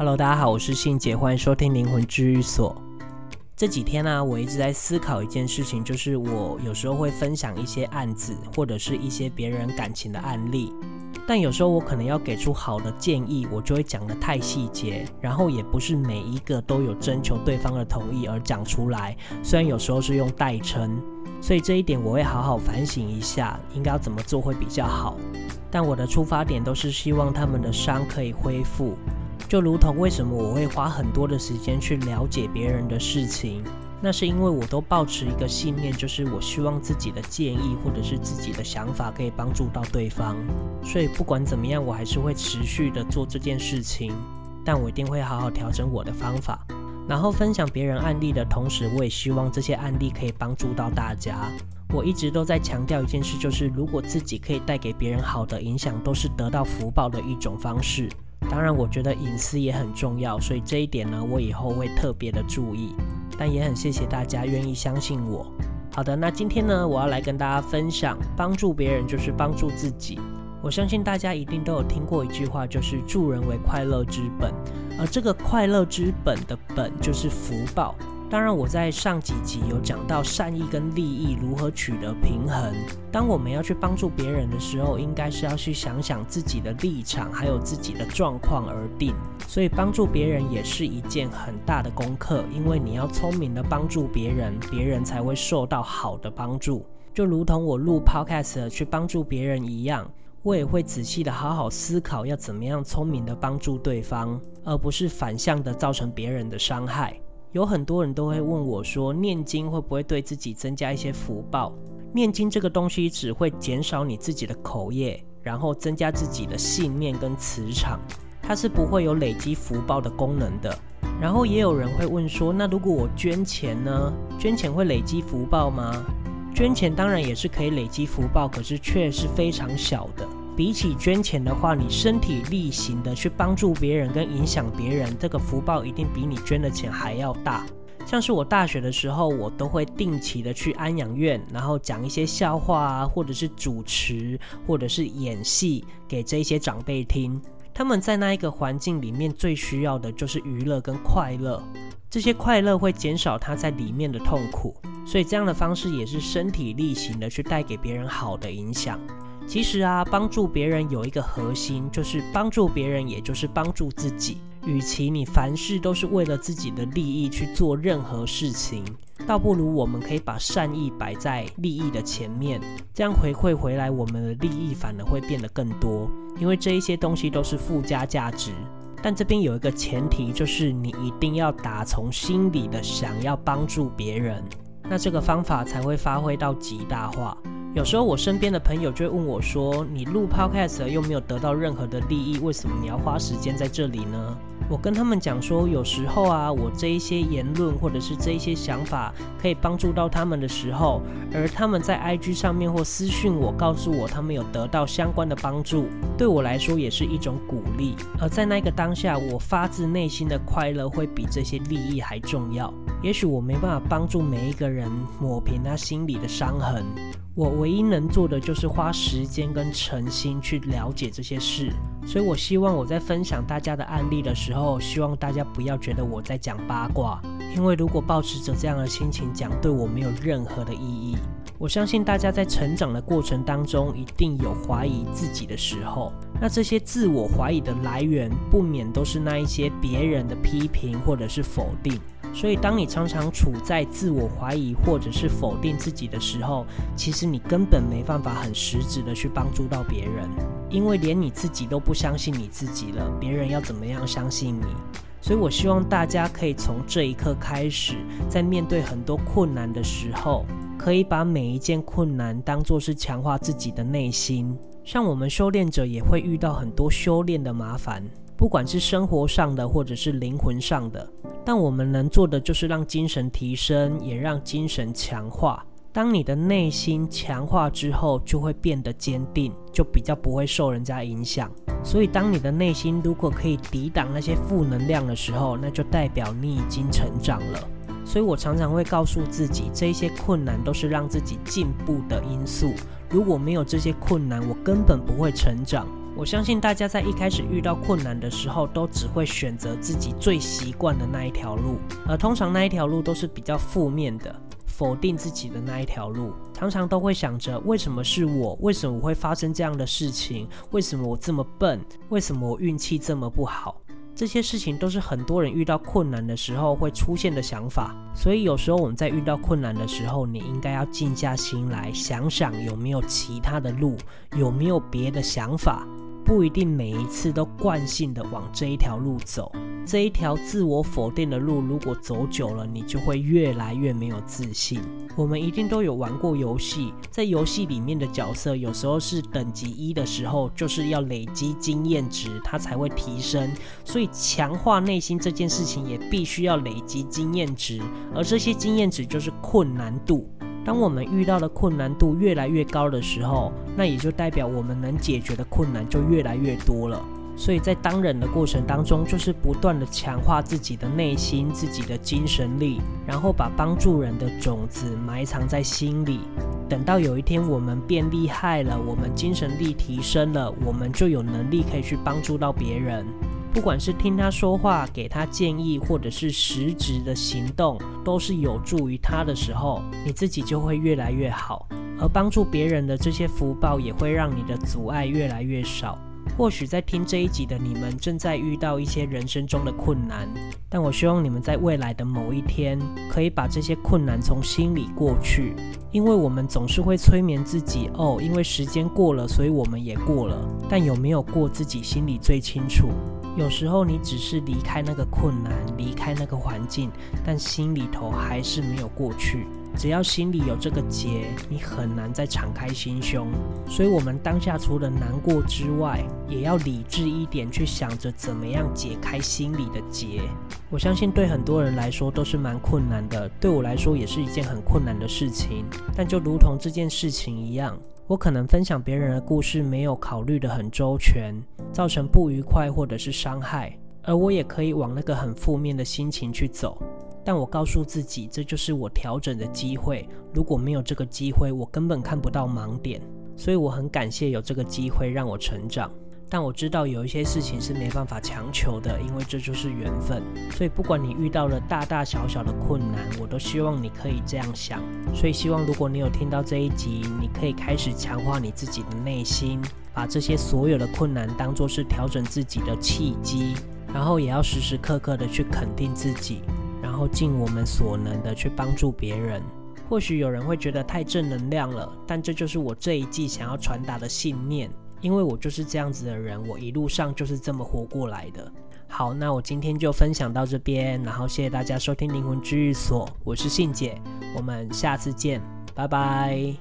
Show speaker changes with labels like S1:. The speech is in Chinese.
S1: Hello，大家好，我是信姐，欢迎收听灵魂治愈所。这几天呢、我一直在思考一件事情，就是我有时候会分享一些案子，或者是一些别人感情的案例，但有时候我可能要给出好的建议，我就会讲得太细节，然后也不是每一个都有征求对方的同意而讲出来，虽然有时候是用代称，所以这一点我会好好反省一下，应该要怎么做会比较好。但我的出发点都是希望他们的伤可以恢复。就如同为什么我会花很多的时间去了解别人的事情，那是因为我都抱持一个信念，就是我希望自己的建议或者是自己的想法可以帮助到对方。所以不管怎么样，我还是会持续的做这件事情，但我一定会好好调整我的方法，然后分享别人案例的同时，我也希望这些案例可以帮助到大家。我一直都在强调一件事，就是如果自己可以带给别人好的影响，都是得到福报的一种方式。当然，我觉得隐私也很重要，所以这一点呢，我以后会特别的注意。但也很谢谢大家愿意相信我。好的，那今天呢，我要来跟大家分享，帮助别人就是帮助自己。我相信大家一定都有听过一句话，就是助人为快乐之本，而这个快乐之本的本就是福报。当然，我在上几集有讲到善意跟利益如何取得平衡。当我们要去帮助别人的时候，应该是要去想想自己的立场，还有自己的状况而定。所以，帮助别人也是一件很大的功课，因为你要聪明的帮助别人，别人才会受到好的帮助。就如同我录 Podcast 去帮助别人一样，我也会仔细的好好思考要怎么样聪明的帮助对方，而不是反向的造成别人的伤害。有很多人都会问我说，念经会不会对自己增加一些福报？念经这个东西只会减少你自己的口业，然后增加自己的信念跟磁场，它是不会有累积福报的功能的。然后也有人会问说，那如果我捐钱呢？捐钱会累积福报吗？捐钱当然也是可以累积福报，可是却是非常小的。比起捐钱的话，你身体力行的去帮助别人跟影响别人，这个福报一定比你捐的钱还要大。像是我大学的时候，我都会定期的去安养院，然后讲一些笑话啊，或者是主持，或者是演戏给这些长辈听。他们在那一个环境里面最需要的就是娱乐跟快乐，这些快乐会减少他在里面的痛苦，所以这样的方式也是身体力行的去带给别人好的影响。其实啊，帮助别人有一个核心，就是帮助别人，也就是帮助自己。与其你凡事都是为了自己的利益去做任何事情，倒不如我们可以把善意摆在利益的前面，这样回馈回来，我们的利益反而会变得更多。因为这一些东西都是附加价值。但这边有一个前提，就是你一定要打从心里的想要帮助别人，那这个方法才会发挥到极大化。有时候我身边的朋友就会问我说：“你录 Podcast 又没有得到任何的利益，为什么你要花时间在这里呢？”我跟他们讲说，有时候啊，我这一些言论或者是这一些想法可以帮助到他们的时候，而他们在 IG 上面或私讯我，告诉我他们有得到相关的帮助，对我来说也是一种鼓励。而在那个当下，我发自内心的快乐会比这些利益还重要。也许我没办法帮助每一个人抹平他心里的伤痕。我唯一能做的就是花时间跟诚心去了解这些事，所以我希望我在分享大家的案例的时候，希望大家不要觉得我在讲八卦，因为如果抱持着这样的心情讲，对我没有任何的意义。我相信大家在成长的过程当中，一定有怀疑自己的时候，那这些自我怀疑的来源，不免都是那一些别人的批评或者是否定。所以，当你常常处在自我怀疑或者是否定自己的时候，其实你根本没办法很实质的去帮助到别人，因为连你自己都不相信你自己了，别人要怎么样相信你？所以我希望大家可以从这一刻开始，在面对很多困难的时候，可以把每一件困难当作是强化自己的内心。像我们修炼者也会遇到很多修炼的麻烦。不管是生活上的，或者是灵魂上的，但我们能做的就是让精神提升，也让精神强化。当你的内心强化之后，就会变得坚定，就比较不会受人家影响。所以，当你的内心如果可以抵挡那些负能量的时候，那就代表你已经成长了。所以我常常会告诉自己，这些困难都是让自己进步的因素。如果没有这些困难，我根本不会成长。我相信大家在一开始遇到困难的时候，都只会选择自己最习惯的那一条路，而通常那一条路都是比较负面的，否定自己的那一条路，常常都会想着为什么是我，为什么我会发生这样的事情，为什么我这么笨，为什么我运气这么不好。这些事情都是很多人遇到困难的时候会出现的想法，所以有时候我们在遇到困难的时候，你应该要静下心来想想有没有其他的路，有没有别的想法。不一定每一次都惯性的往这一条路走，这一条自我否定的路，如果走久了，你就会越来越没有自信。我们一定都有玩过游戏，在游戏里面的角色，有时候是等级一的时候，就是要累积经验值，它才会提升。所以强化内心这件事情，也必须要累积经验值，而这些经验值就是困难度。当我们遇到的困难度越来越高的时候，那也就代表我们能解决的困难就越来越多了。所以在当人的过程当中，就是不断的强化自己的内心、自己的精神力，然后把帮助人的种子埋藏在心里。等到有一天我们变厉害了，我们精神力提升了，我们就有能力可以去帮助到别人。不管是听他说话，给他建议，或者是实质的行动，都是有助于他的时候，你自己就会越来越好，而帮助别人的这些福报，也会让你的阻碍越来越少。或许在听这一集的你们正在遇到一些人生中的困难，但我希望你们在未来的某一天，可以把这些困难从心里过去，因为我们总是会催眠自己，哦，因为时间过了，所以我们也过了，但有没有过自己心里最清楚。有时候你只是离开那个困难，离开那个环境，但心里头还是没有过去。只要心里有这个结，你很难再敞开心胸。所以，我们当下除了难过之外，也要理智一点，去想着怎么样解开心里的结。我相信对很多人来说都是蛮困难的，对我来说也是一件很困难的事情。但就如同这件事情一样，我可能分享别人的故事没有考虑得很周全，造成不愉快或者是伤害，而我也可以往那个很负面的心情去走。但我告诉自己，这就是我调整的机会。如果没有这个机会，我根本看不到盲点。所以我很感谢有这个机会让我成长。但我知道有一些事情是没办法强求的，因为这就是缘分。所以不管你遇到了大大小小的困难，我都希望你可以这样想。所以希望如果你有听到这一集，你可以开始强化你自己的内心，把这些所有的困难当作是调整自己的契机，然后也要时时刻刻的去肯定自己。然后尽我们所能的去帮助别人。或许有人会觉得太正能量了，但这就是我这一季想要传达的信念。因为我就是这样子的人，我一路上就是这么活过来的。好，那我今天就分享到这边，然后谢谢大家收听灵魂治愈所，我是信姐，我们下次见，拜拜。